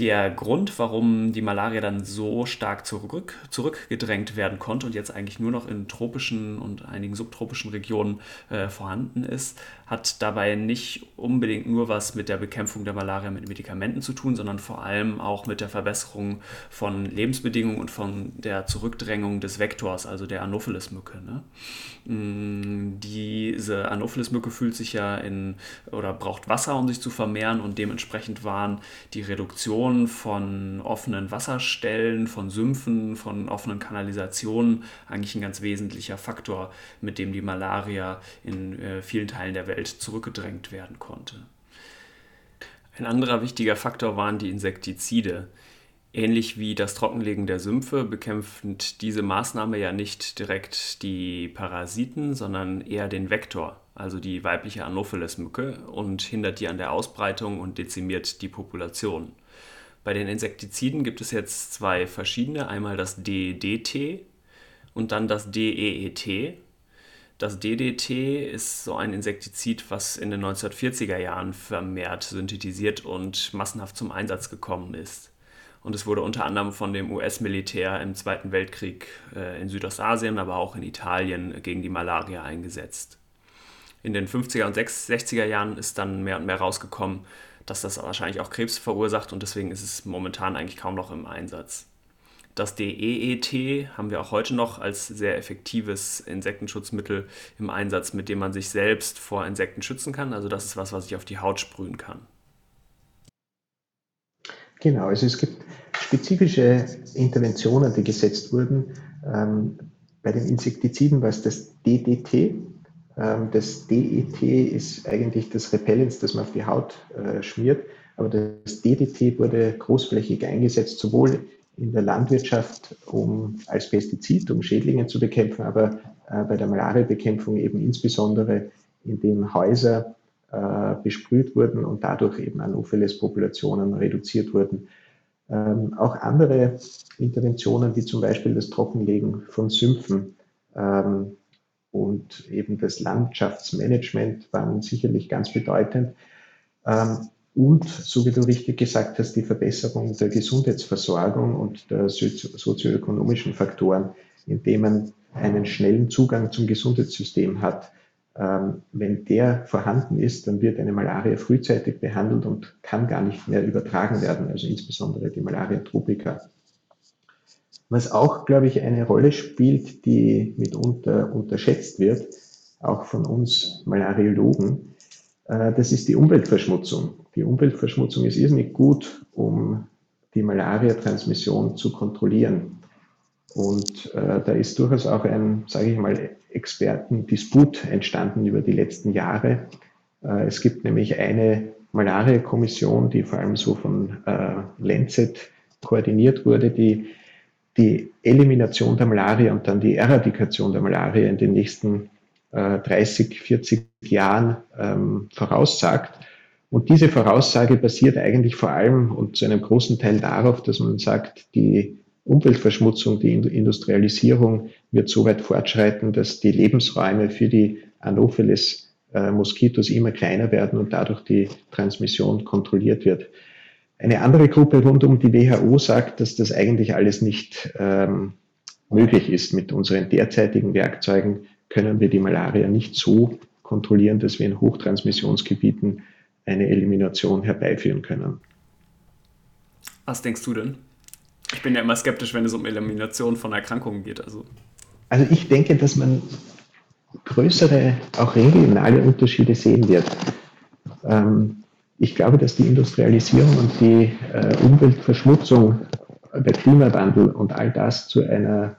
Der Grund, warum die Malaria dann so stark zurück, zurückgedrängt werden konnte und jetzt eigentlich nur noch in tropischen und einigen subtropischen Regionen äh, vorhanden ist, hat dabei nicht unbedingt nur was mit der Bekämpfung der Malaria mit Medikamenten zu tun, sondern vor allem auch mit der Verbesserung von Lebensbedingungen und von der Zurückdrängung des Vektors, also der Anopheles-Mücke. Ne? Mm, diese Anopheles-Mücke fühlt sich ja in oder braucht Wasser, um sich zu vermehren und dementsprechend waren die Reduktion von offenen Wasserstellen, von Sümpfen, von offenen Kanalisationen eigentlich ein ganz wesentlicher Faktor, mit dem die Malaria in äh, vielen Teilen der Welt zurückgedrängt werden konnte. Ein anderer wichtiger Faktor waren die Insektizide. Ähnlich wie das Trockenlegen der Sümpfe bekämpft diese Maßnahme ja nicht direkt die Parasiten, sondern eher den Vektor, also die weibliche Anopheles-Mücke, und hindert die an der Ausbreitung und dezimiert die Population. Bei den Insektiziden gibt es jetzt zwei verschiedene, einmal das DDT und dann das DEET. Das DDT ist so ein Insektizid, was in den 1940er Jahren vermehrt synthetisiert und massenhaft zum Einsatz gekommen ist. Und es wurde unter anderem von dem US-Militär im Zweiten Weltkrieg äh, in Südostasien, aber auch in Italien gegen die Malaria eingesetzt. In den 50er und 60er Jahren ist dann mehr und mehr rausgekommen, dass das wahrscheinlich auch Krebs verursacht und deswegen ist es momentan eigentlich kaum noch im Einsatz. Das DEET haben wir auch heute noch als sehr effektives Insektenschutzmittel im Einsatz, mit dem man sich selbst vor Insekten schützen kann. Also das ist was, was ich auf die Haut sprühen kann. Genau, also es gibt spezifische Interventionen, die gesetzt wurden. Ähm, bei den Insektiziden war es das DDT. Ähm, das DET ist eigentlich das Repellens, das man auf die Haut äh, schmiert. Aber das DDT wurde großflächig eingesetzt, sowohl in der Landwirtschaft um, als Pestizid, um Schädlinge zu bekämpfen, aber äh, bei der Malariabekämpfung eben insbesondere, indem Häuser äh, besprüht wurden und dadurch eben Anopheles-Populationen reduziert wurden. Ähm, auch andere Interventionen, wie zum Beispiel das Trockenlegen von Sümpfen ähm, und eben das Landschaftsmanagement, waren sicherlich ganz bedeutend. Ähm, und, so wie du richtig gesagt hast, die Verbesserung der Gesundheitsversorgung und der sozioökonomischen Faktoren, indem man einen schnellen Zugang zum Gesundheitssystem hat. Ähm, wenn der vorhanden ist, dann wird eine Malaria frühzeitig behandelt und kann gar nicht mehr übertragen werden, also insbesondere die Malaria tropica. Was auch, glaube ich, eine Rolle spielt, die mitunter unterschätzt wird, auch von uns Malariologen, äh, das ist die Umweltverschmutzung. Die Umweltverschmutzung ist irrsinnig gut, um die Malaria-Transmission zu kontrollieren. Und äh, da ist durchaus auch ein, sage ich mal, Expertendisput entstanden über die letzten Jahre. Äh, es gibt nämlich eine Malaria-Kommission, die vor allem so von äh, Lancet koordiniert wurde, die die Elimination der Malaria und dann die Eradikation der Malaria in den nächsten 30, äh, 40 Jahren ähm, voraussagt. Und diese Voraussage basiert eigentlich vor allem und zu einem großen Teil darauf, dass man sagt, die Umweltverschmutzung, die Industrialisierung wird so weit fortschreiten, dass die Lebensräume für die Anopheles äh, immer kleiner werden und dadurch die Transmission kontrolliert wird. Eine andere Gruppe rund um die WHO sagt, dass das eigentlich alles nicht ähm, möglich ist mit unseren derzeitigen Werkzeugen können wir die Malaria nicht so kontrollieren, dass wir in Hochtransmissionsgebieten eine Elimination herbeiführen können. Was denkst du denn? Ich bin ja immer skeptisch, wenn es um Elimination von Erkrankungen geht. Also, also ich denke, dass man größere, auch regionale Unterschiede sehen wird. Ähm, ich glaube, dass die Industrialisierung und die äh, Umweltverschmutzung, der Klimawandel und all das zu einer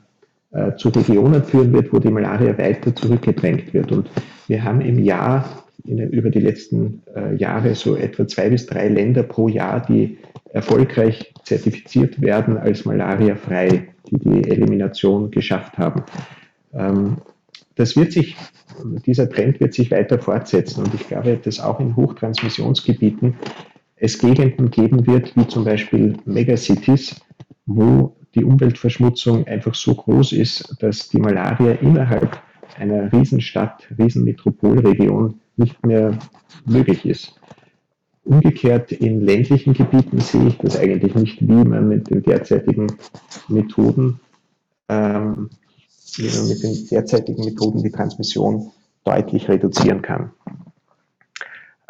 äh, zu Regionen führen wird, wo die Malaria weiter zurückgedrängt wird. Und wir haben im Jahr, in, über die letzten äh, Jahre, so etwa zwei bis drei Länder pro Jahr, die erfolgreich zertifiziert werden als malariafrei, die die Elimination geschafft haben. Ähm, das wird sich, dieser Trend wird sich weiter fortsetzen und ich glaube, dass auch in Hochtransmissionsgebieten es Gegenden geben wird, wie zum Beispiel Megacities, wo die Umweltverschmutzung einfach so groß ist, dass die Malaria innerhalb einer Riesenstadt, Riesenmetropolregion nicht mehr möglich ist. Umgekehrt in ländlichen Gebieten sehe ich das eigentlich nicht, wie man mit den derzeitigen Methoden, ähm, wie man mit den derzeitigen Methoden die Transmission deutlich reduzieren kann.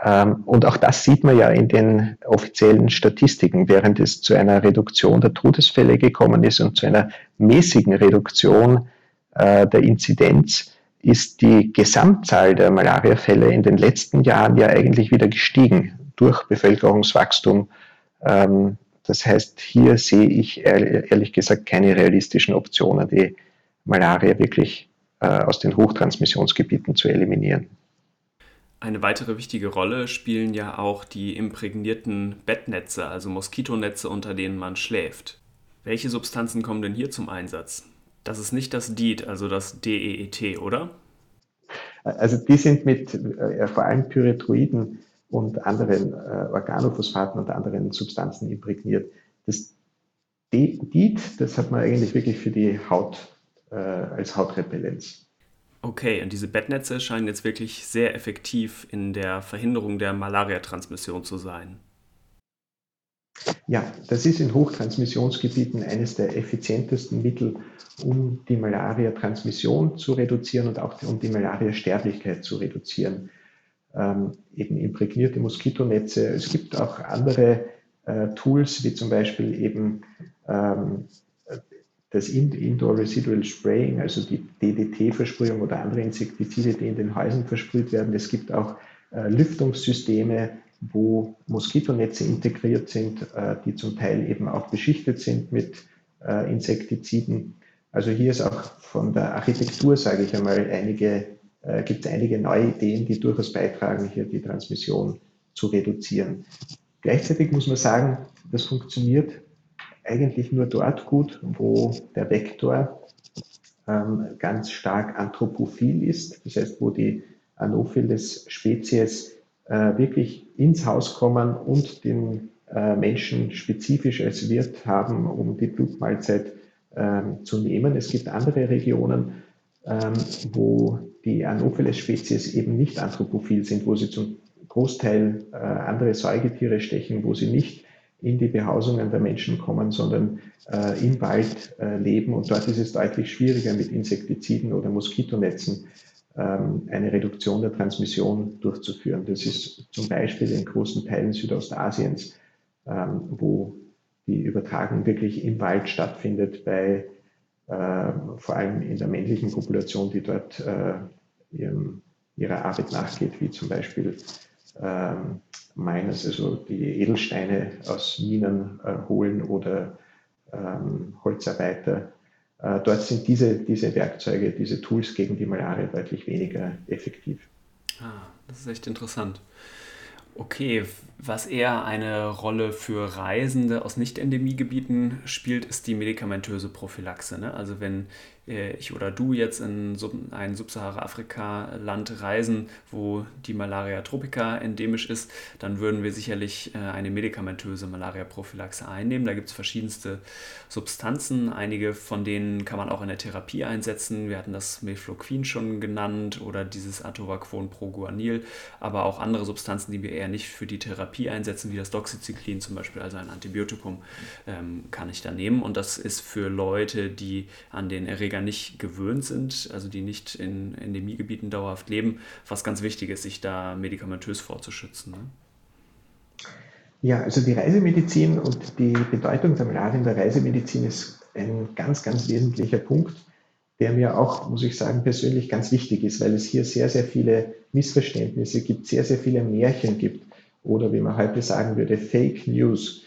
Ähm, und auch das sieht man ja in den offiziellen Statistiken, während es zu einer Reduktion der Todesfälle gekommen ist und zu einer mäßigen Reduktion äh, der Inzidenz, ist die Gesamtzahl der Malariafälle in den letzten Jahren ja eigentlich wieder gestiegen durch Bevölkerungswachstum. Ähm, das heißt, hier sehe ich ehrlich gesagt keine realistischen Optionen, die Malaria wirklich äh, aus den Hochtransmissionsgebieten zu eliminieren. Eine weitere wichtige Rolle spielen ja auch die imprägnierten Bettnetze, also Moskitonetze, unter denen man schläft. Welche Substanzen kommen denn hier zum Einsatz? Das ist nicht das DEET, also das DEET, oder? Also die sind mit äh, vor allem Pyrethroiden und anderen äh, Organophosphaten und anderen Substanzen imprägniert. Das DEET, das hat man eigentlich wirklich für die Haut äh, als Hautrepellenz. Okay, und diese Bettnetze scheinen jetzt wirklich sehr effektiv in der Verhinderung der Malariatransmission zu sein. Ja, das ist in Hochtransmissionsgebieten eines der effizientesten Mittel, um die Malaria-Transmission zu reduzieren und auch um die Malaria-Sterblichkeit zu reduzieren. Ähm, eben imprägnierte Moskitonetze. Es gibt auch andere äh, Tools, wie zum Beispiel eben ähm, das Indoor Residual Spraying, also die DDT-Versprühung oder andere Insektizide, die in den Häusern versprüht werden. Es gibt auch äh, Lüftungssysteme, wo Moskitonetze integriert sind, äh, die zum Teil eben auch beschichtet sind mit äh, Insektiziden. Also hier ist auch von der Architektur, sage ich einmal, einige, äh, gibt es einige neue Ideen, die durchaus beitragen, hier die Transmission zu reduzieren. Gleichzeitig muss man sagen, das funktioniert eigentlich nur dort gut, wo der Vektor ähm, ganz stark anthropophil ist, das heißt, wo die Anopheles-Spezies äh, wirklich ins Haus kommen und den äh, Menschen spezifisch als Wirt haben, um die Blutmahlzeit ähm, zu nehmen. Es gibt andere Regionen, ähm, wo die Anopheles-Spezies eben nicht anthropophil sind, wo sie zum Großteil äh, andere Säugetiere stechen, wo sie nicht in die Behausungen der Menschen kommen, sondern äh, im Wald äh, leben. Und dort ist es deutlich schwieriger mit Insektiziden oder Moskitonetzen ähm, eine Reduktion der Transmission durchzuführen. Das ist zum Beispiel in großen Teilen Südostasiens, ähm, wo die Übertragung wirklich im Wald stattfindet, bei, äh, vor allem in der männlichen Population, die dort äh, ihrem, ihrer Arbeit nachgeht, wie zum Beispiel ähm, Miners, also die Edelsteine aus Minen äh, holen oder ähm, Holzarbeiter äh, dort sind diese, diese Werkzeuge, diese Tools gegen die Malaria deutlich weniger effektiv. Ah, das ist echt interessant. Okay, was eher eine Rolle für Reisende aus Nicht-Endemiegebieten spielt, ist die medikamentöse Prophylaxe. Ne? Also wenn ich oder du jetzt in ein Subsahara-Afrika-Land reisen, wo die Malaria tropica endemisch ist, dann würden wir sicherlich äh, eine medikamentöse Malaria-Prophylaxe einnehmen. Da gibt es verschiedenste Substanzen. Einige von denen kann man auch in der Therapie einsetzen. Wir hatten das Mefloquin schon genannt oder dieses Atovaquon Proguanil, aber auch andere Substanzen, die wir eher nicht für die Therapie einsetzen, wie das Doxycyclin zum Beispiel, also ein Antibiotikum, ähm, kann ich da nehmen. Und das ist für Leute, die an den Erregern nicht gewöhnt sind, also die nicht in Endemiegebieten dauerhaft leben, was ganz wichtig ist, sich da medikamentös vorzuschützen. Ne? Ja, also die Reisemedizin und die Bedeutung der Malaria in der Reisemedizin ist ein ganz, ganz wesentlicher Punkt, der mir auch, muss ich sagen, persönlich ganz wichtig ist, weil es hier sehr, sehr viele Missverständnisse gibt, sehr, sehr viele Märchen gibt oder wie man heute sagen würde, Fake News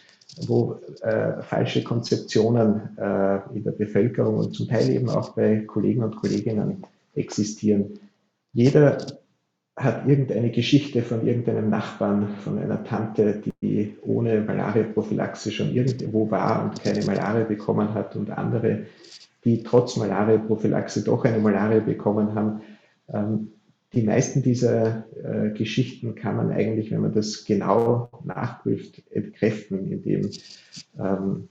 wo äh, falsche Konzeptionen äh, in der Bevölkerung und zum Teil eben auch bei Kollegen und Kolleginnen existieren. Jeder hat irgendeine Geschichte von irgendeinem Nachbarn, von einer Tante, die ohne Malaria-Prophylaxe schon irgendwo war und keine Malaria bekommen hat und andere, die trotz Malaria-Prophylaxe doch eine Malaria bekommen haben. Ähm, die meisten dieser äh, Geschichten kann man eigentlich, wenn man das genau nachprüft, entkräften, indem ähm,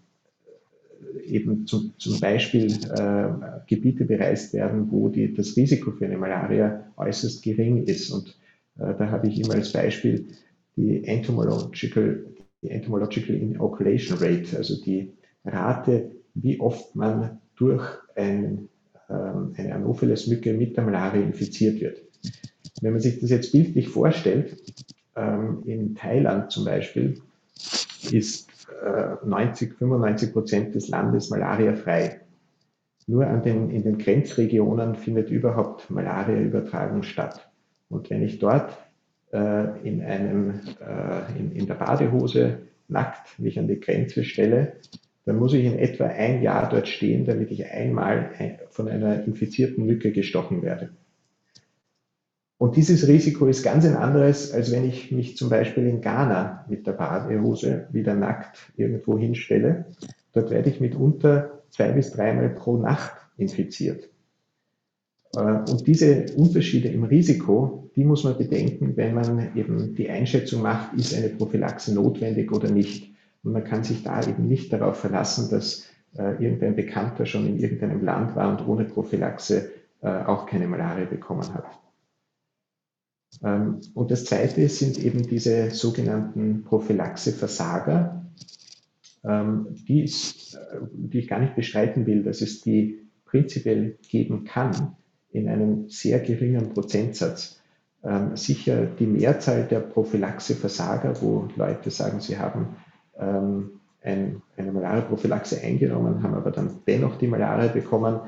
eben zum, zum Beispiel äh, Gebiete bereist werden, wo die, das Risiko für eine Malaria äußerst gering ist. Und äh, da habe ich immer als Beispiel die Entomological, die Entomological Inoculation Rate, also die Rate, wie oft man durch ein, ähm, eine Anopheles-Mücke mit der Malaria infiziert wird. Wenn man sich das jetzt bildlich vorstellt, ähm, in Thailand zum Beispiel ist äh, 90, 95 Prozent des Landes malariafrei. Nur an den, in den Grenzregionen findet überhaupt Malariaübertragung statt. Und wenn ich dort äh, in, einem, äh, in, in der Badehose nackt mich an die Grenze stelle, dann muss ich in etwa ein Jahr dort stehen, damit ich einmal von einer infizierten Mücke gestochen werde. Und dieses Risiko ist ganz ein anderes, als wenn ich mich zum Beispiel in Ghana mit der Badehose wieder nackt irgendwo hinstelle. Dort werde ich mitunter zwei bis dreimal pro Nacht infiziert. Äh, und diese Unterschiede im Risiko, die muss man bedenken, wenn man eben die Einschätzung macht, ist eine Prophylaxe notwendig oder nicht. Und man kann sich da eben nicht darauf verlassen, dass äh, irgendein Bekannter schon in irgendeinem Land war und ohne Prophylaxe äh, auch keine Malaria bekommen hat. Ähm, und das Zweite sind eben diese sogenannten Prophylaxe-Versager, ähm, die, äh, die ich gar nicht bestreiten will, dass es die prinzipiell geben kann in einem sehr geringen Prozentsatz. Ähm, sicher die Mehrzahl der Prophylaxe-Versager, wo Leute sagen, sie haben ein, eine Malaria-Prophylaxe eingenommen, haben aber dann dennoch die Malaria bekommen.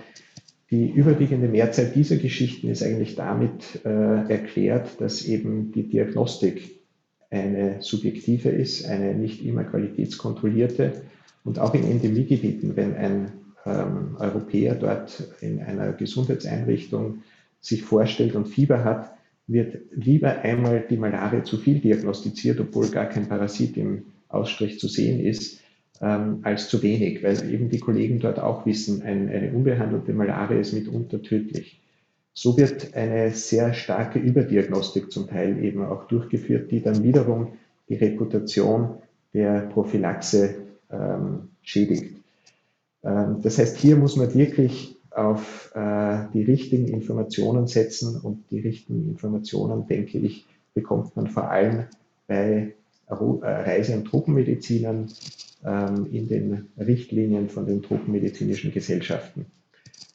Die überwiegende Mehrzahl dieser Geschichten ist eigentlich damit äh, erklärt, dass eben die Diagnostik eine subjektive ist, eine nicht immer qualitätskontrollierte. Und auch in Endemiegebieten, wenn ein ähm, Europäer dort in einer Gesundheitseinrichtung sich vorstellt und Fieber hat, wird lieber einmal die Malaria zu viel diagnostiziert, obwohl gar kein Parasit im Ausstrich zu sehen ist, ähm, als zu wenig, weil eben die Kollegen dort auch wissen, ein, eine unbehandelte Malaria ist mitunter tödlich. So wird eine sehr starke Überdiagnostik zum Teil eben auch durchgeführt, die dann wiederum die Reputation der Prophylaxe ähm, schädigt. Ähm, das heißt, hier muss man wirklich auf äh, die richtigen Informationen setzen und die richtigen Informationen, denke ich, bekommt man vor allem bei Reise- und Truppenmedizinern ähm, in den Richtlinien von den truppenmedizinischen Gesellschaften.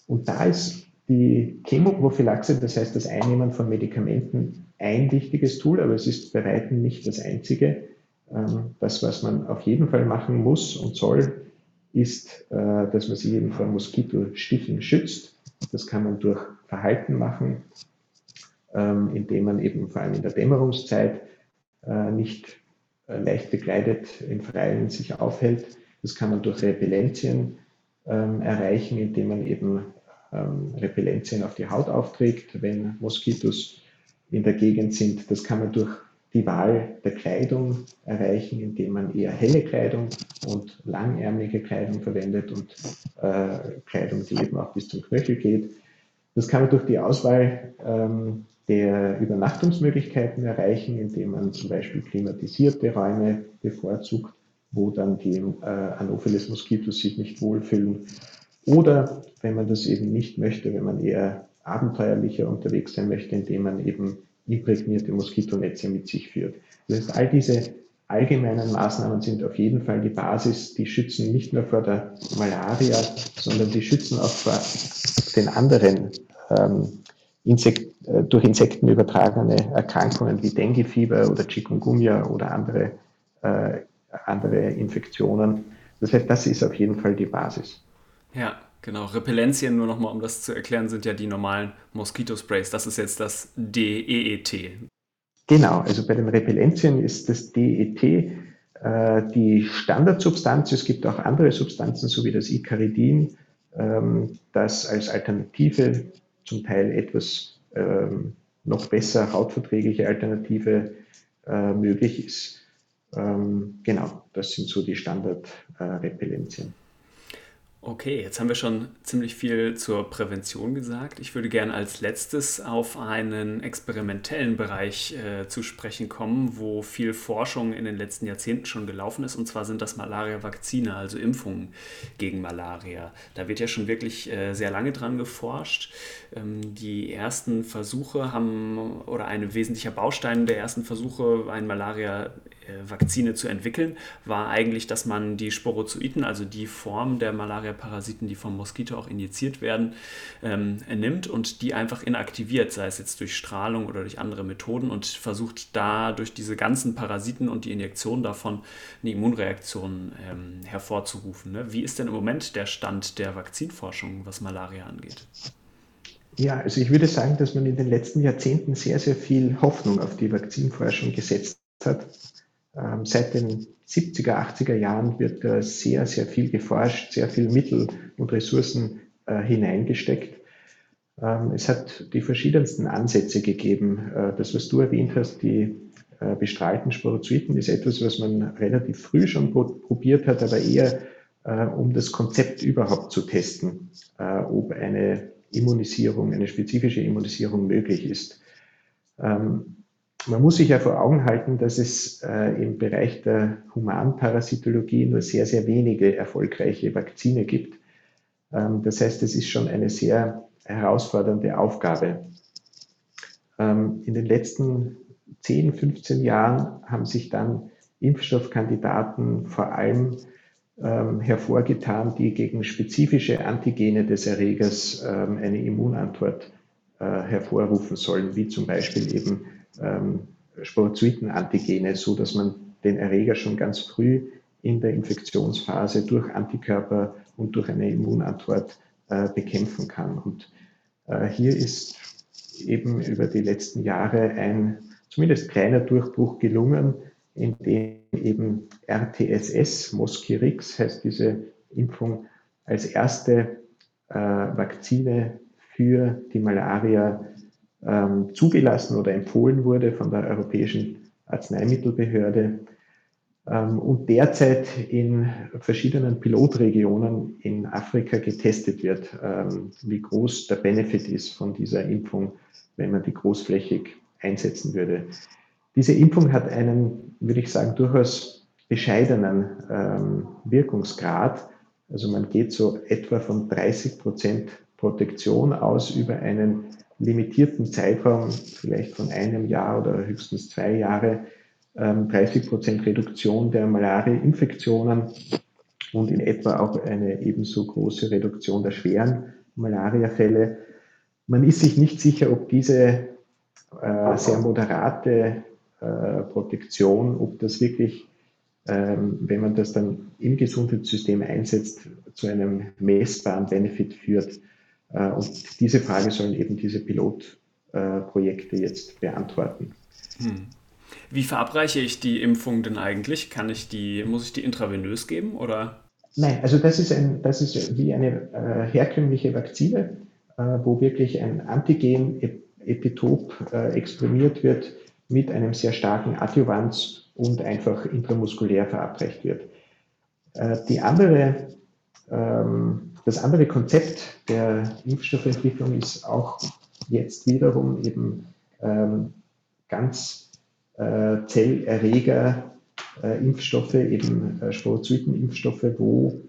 Und da ist die Chemoprophylaxe, das heißt das Einnehmen von Medikamenten, ein wichtiges Tool, aber es ist bei weitem nicht das einzige. Ähm, das, was man auf jeden Fall machen muss und soll, ist, äh, dass man sich eben vor Moskitostichen schützt. Das kann man durch Verhalten machen, ähm, indem man eben vor allem in der Dämmerungszeit äh, nicht äh, leicht bekleidet im Freien sich aufhält. Das kann man durch Repellenzien ähm, erreichen, indem man eben ähm, Repellenzien auf die Haut aufträgt, wenn Moskitos in der Gegend sind. Das kann man durch die Wahl der Kleidung erreichen, indem man eher helle Kleidung und langärmelige Kleidung verwendet und äh, Kleidung, die eben auch bis zum Knöchel geht. Das kann man durch die Auswahl ähm, der Übernachtungsmöglichkeiten erreichen, indem man zum Beispiel klimatisierte Räume bevorzugt, wo dann die äh, Anopheles Moskitos sich nicht wohlfühlen. Oder wenn man das eben nicht möchte, wenn man eher abenteuerlicher unterwegs sein möchte, indem man eben imprägnierte Moskitonetze mit sich führt. Das heißt, all diese allgemeinen Maßnahmen sind auf jeden Fall die Basis. Die schützen nicht nur vor der Malaria, sondern die schützen auch vor den anderen ähm, Insek äh, durch Insekten übertragene Erkrankungen wie Denguefieber oder Chikungunya oder andere, äh, andere Infektionen. Das heißt, das ist auf jeden Fall die Basis. Ja, Genau, Repellenzien, nur nochmal, um das zu erklären, sind ja die normalen Moskitosprays. Das ist jetzt das DEET. Genau, also bei den Repellenzien ist das DET äh, die Standardsubstanz. Es gibt auch andere Substanzen, so wie das Icaridin, ähm, das als Alternative, zum Teil etwas ähm, noch besser hautverträgliche Alternative äh, möglich ist. Ähm, genau, das sind so die Standardrepellenzien. Okay, jetzt haben wir schon ziemlich viel zur Prävention gesagt. Ich würde gerne als letztes auf einen experimentellen Bereich äh, zu sprechen kommen, wo viel Forschung in den letzten Jahrzehnten schon gelaufen ist. Und zwar sind das Malaria-Vakzine, also Impfungen gegen Malaria. Da wird ja schon wirklich äh, sehr lange dran geforscht. Ähm, die ersten Versuche haben, oder ein wesentlicher Baustein der ersten Versuche, ein Malaria Vakzine zu entwickeln, war eigentlich, dass man die Sporozoiten, also die Form der Malaria-Parasiten, die vom Moskito auch injiziert werden, ähm, nimmt und die einfach inaktiviert, sei es jetzt durch Strahlung oder durch andere Methoden und versucht da durch diese ganzen Parasiten und die Injektion davon eine Immunreaktion ähm, hervorzurufen. Ne? Wie ist denn im Moment der Stand der Vakzinforschung, was Malaria angeht? Ja, also ich würde sagen, dass man in den letzten Jahrzehnten sehr, sehr viel Hoffnung auf die Vakzinforschung gesetzt hat. Ähm, seit den 70er, 80er Jahren wird da sehr, sehr viel geforscht, sehr viel Mittel und Ressourcen äh, hineingesteckt. Ähm, es hat die verschiedensten Ansätze gegeben. Äh, das, was du erwähnt hast, die äh, bestrahlten Sporozoiten, ist etwas, was man relativ früh schon probiert hat, aber eher um das Konzept überhaupt zu testen, ob eine Immunisierung, eine spezifische Immunisierung möglich ist. Ähm, man muss sich ja vor Augen halten, dass es äh, im Bereich der Humanparasitologie nur sehr, sehr wenige erfolgreiche Vakzine gibt. Ähm, das heißt, es ist schon eine sehr herausfordernde Aufgabe. Ähm, in den letzten 10, 15 Jahren haben sich dann Impfstoffkandidaten vor allem ähm, hervorgetan, die gegen spezifische Antigene des Erregers ähm, eine Immunantwort äh, hervorrufen sollen, wie zum Beispiel eben ähm, Sporozoiten-Antigene, so dass man den Erreger schon ganz früh in der Infektionsphase durch Antikörper und durch eine Immunantwort äh, bekämpfen kann. Und äh, hier ist eben über die letzten Jahre ein zumindest kleiner Durchbruch gelungen, in dem eben RTSS, Mosquirix heißt diese Impfung, als erste äh, Vakzine für die Malaria ähm, zugelassen oder empfohlen wurde von der Europäischen Arzneimittelbehörde ähm, und derzeit in verschiedenen Pilotregionen in Afrika getestet wird, ähm, wie groß der Benefit ist von dieser Impfung, wenn man die großflächig einsetzen würde. Diese Impfung hat einen, würde ich sagen, durchaus bescheidenen ähm, Wirkungsgrad. Also man geht so etwa von 30 Prozent Protektion aus über einen limitierten Zeitraum, vielleicht von einem Jahr oder höchstens zwei Jahre, 30 ähm, Prozent Reduktion der Malaria-Infektionen und in etwa auch eine ebenso große Reduktion der schweren Malaria-Fälle. Man ist sich nicht sicher, ob diese äh, sehr moderate äh, Protektion, ob das wirklich, ähm, wenn man das dann im Gesundheitssystem einsetzt, zu einem messbaren Benefit führt. Äh, und diese Frage sollen eben diese Pilotprojekte jetzt beantworten. Hm. Wie verabreiche ich die Impfung denn eigentlich? Kann ich die, muss ich die intravenös geben oder? Nein, also das ist, ein, das ist wie eine äh, herkömmliche Vakzine, äh, wo wirklich ein Antigen-Epitop äh, exprimiert wird mit einem sehr starken Adjuvanz und einfach intramuskulär verabreicht wird. Äh, die andere, ähm, das andere Konzept der Impfstoffentwicklung ist auch jetzt wiederum eben ähm, ganz äh, Zellerreger, äh, Impfstoffe, eben äh, Sporozoiten-Impfstoffe, wo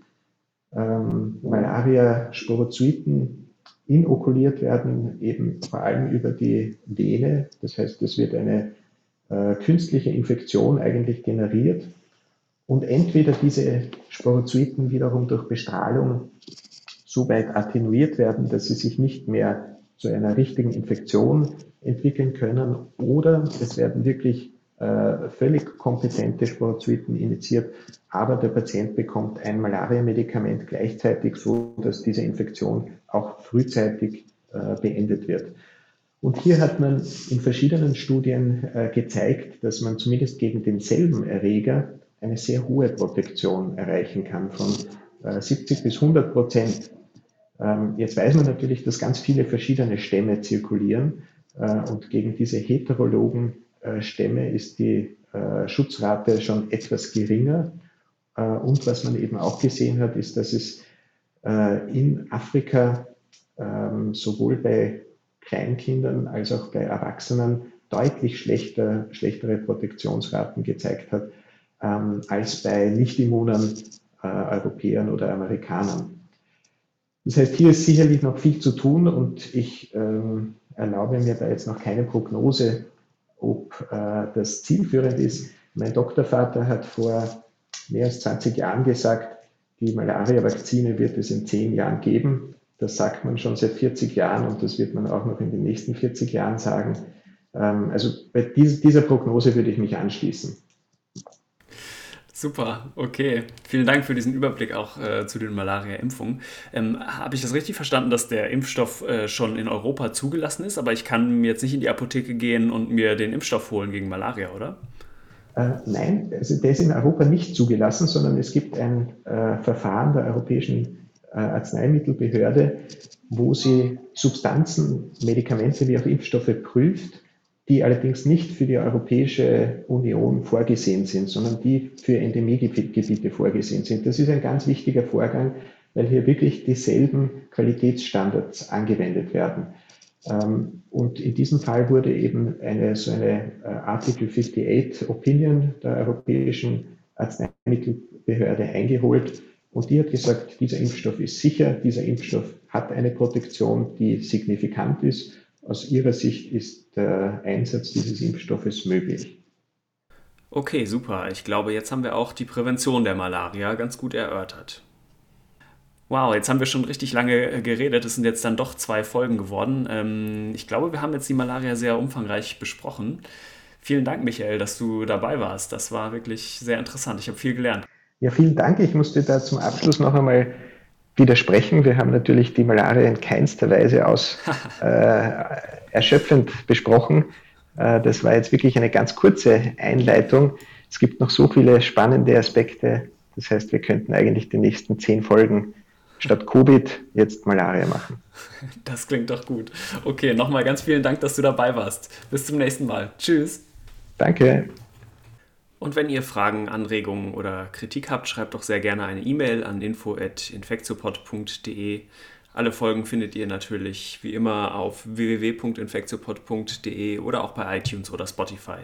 ähm, Malaria-Sporozoiten inokuliert werden, eben vor allem über die Vene. Das heißt, es wird eine äh, künstliche Infektion eigentlich generiert und entweder diese Sporozoiten wiederum durch Bestrahlung so weit attenuiert werden, dass sie sich nicht mehr zu einer richtigen Infektion entwickeln können oder es werden wirklich äh, völlig kompetente Sporozoiten initiiert, aber der Patient bekommt ein Malaria-Medikament gleichzeitig, so dass diese Infektion auch frühzeitig äh, beendet wird. Und hier hat man in verschiedenen Studien äh, gezeigt, dass man zumindest gegen denselben Erreger eine sehr hohe Protektion erreichen kann, von 70 bis 100 Prozent. Ähm, jetzt weiß man natürlich, dass ganz viele verschiedene Stämme zirkulieren und gegen diese heterologen äh, Stämme ist die äh, Schutzrate schon etwas geringer. Äh, und was man eben auch gesehen hat, ist, dass es in Afrika ähm, sowohl bei Kleinkindern als auch bei Erwachsenen deutlich schlechter, schlechtere Protektionsraten gezeigt hat ähm, als bei nicht-immunen Europäern oder Amerikanern. Das heißt, hier ist sicherlich noch viel zu tun und ich ähm, erlaube mir da jetzt noch keine Prognose ob äh, das zielführend ist. Mein Doktorvater hat vor mehr als 20 Jahren gesagt, die Malaria-Vakzine wird es in 10 Jahren geben. Das sagt man schon seit 40 Jahren und das wird man auch noch in den nächsten 40 Jahren sagen. Ähm, also bei dieser Prognose würde ich mich anschließen. Super, okay. Vielen Dank für diesen Überblick auch äh, zu den Malaria-Impfungen. Ähm, Habe ich das richtig verstanden, dass der Impfstoff äh, schon in Europa zugelassen ist, aber ich kann jetzt nicht in die Apotheke gehen und mir den Impfstoff holen gegen Malaria, oder? Äh, nein, also der ist in Europa nicht zugelassen, sondern es gibt ein äh, Verfahren der Europäischen äh, Arzneimittelbehörde, wo sie Substanzen, Medikamente wie auch Impfstoffe prüft die allerdings nicht für die Europäische Union vorgesehen sind, sondern die für Endemiegebiete vorgesehen sind. Das ist ein ganz wichtiger Vorgang, weil hier wirklich dieselben Qualitätsstandards angewendet werden. Ähm, Und in diesem Fall wurde eben eine, so eine äh, Article 58 Opinion der Europäischen Arzneimittelbehörde eingeholt. Und die hat gesagt, dieser Impfstoff ist sicher, dieser Impfstoff hat eine Protektion, die signifikant ist. Aus ihrer Sicht ist der Einsatz dieses Impfstoffes möglich. Okay, super. Ich glaube, jetzt haben wir auch die Prävention der Malaria ganz gut erörtert. Wow, jetzt haben wir schon richtig lange äh, geredet. Es sind jetzt dann doch zwei Folgen geworden. Ähm, ich glaube, wir haben jetzt die Malaria sehr umfangreich besprochen. Vielen Dank, Michael, dass du dabei warst. Das war wirklich sehr interessant. Ich habe viel gelernt. Ja, vielen Dank. Ich musste da zum Abschluss noch einmal widersprechen. Wir haben natürlich die Malaria in keinster Weise aus [LAUGHS] äh, erschöpfend besprochen. Äh, das war jetzt wirklich eine ganz kurze Einleitung. Es gibt noch so viele spannende Aspekte. Das heißt, wir könnten eigentlich die nächsten zehn Folgen statt Covid jetzt Malaria machen. [LAUGHS] Das klingt doch gut. Okay, nochmal ganz vielen Dank, dass du dabei warst. Bis zum nächsten Mal. Tschüss. Danke. Und wenn ihr Fragen, Anregungen oder Kritik habt, schreibt doch sehr gerne eine E-Mail an info.infektiopod.de. Alle Folgen findet ihr natürlich wie immer auf www.infektiopod.de oder auch bei iTunes oder Spotify.